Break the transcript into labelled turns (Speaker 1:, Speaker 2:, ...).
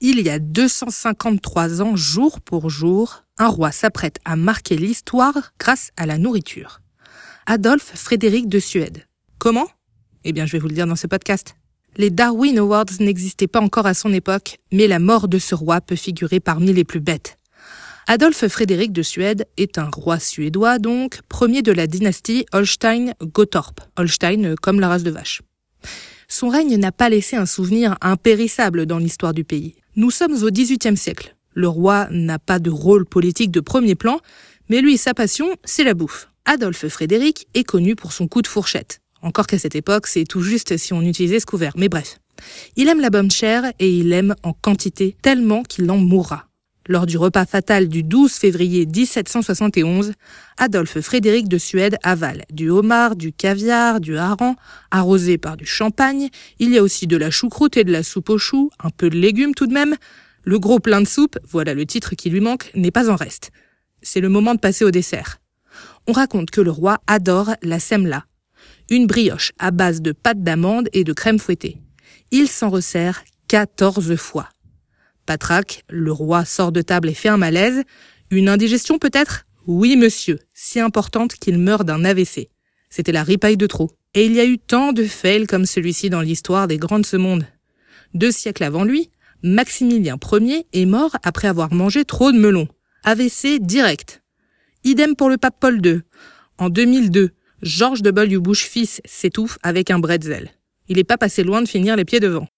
Speaker 1: Il y a 253 ans, jour pour jour, un roi s'apprête à marquer l'histoire grâce à la nourriture. Adolphe Frédéric de Suède. Comment? Eh bien, je vais vous le dire dans ce podcast. Les Darwin Awards n'existaient pas encore à son époque, mais la mort de ce roi peut figurer parmi les plus bêtes. Adolphe Frédéric de Suède est un roi suédois, donc premier de la dynastie Holstein-Gottorp. Holstein comme la race de vache. Son règne n'a pas laissé un souvenir impérissable dans l'histoire du pays. Nous sommes au XVIIIe siècle. Le roi n'a pas de rôle politique de premier plan, mais lui, sa passion, c'est la bouffe. Adolphe Frédéric est connu pour son coup de fourchette. Encore qu'à cette époque, c'est tout juste si on utilisait ce couvert, mais bref. Il aime la bonne chair et il aime en quantité tellement qu'il en mourra. Lors du repas fatal du 12 février 1771, Adolphe Frédéric de Suède avale du homard, du caviar, du hareng, arrosé par du champagne. Il y a aussi de la choucroute et de la soupe aux choux, un peu de légumes tout de même. Le gros plein de soupe, voilà le titre qui lui manque, n'est pas en reste. C'est le moment de passer au dessert. On raconte que le roi adore la semla, une brioche à base de pâte d'amande et de crème fouettée. Il s'en resserre 14 fois. Patraque, le roi sort de table et fait un malaise. Une indigestion peut-être? Oui, monsieur, si importante qu'il meurt d'un AVC. C'était la ripaille de trop. Et il y a eu tant de fails comme celui-ci dans l'histoire des grands de ce monde. Deux siècles avant lui, Maximilien Ier est mort après avoir mangé trop de melons. AVC direct. Idem pour le pape Paul II. En 2002, Georges de Bush fils s'étouffe avec un bretzel. Il n'est pas passé loin de finir les pieds devant.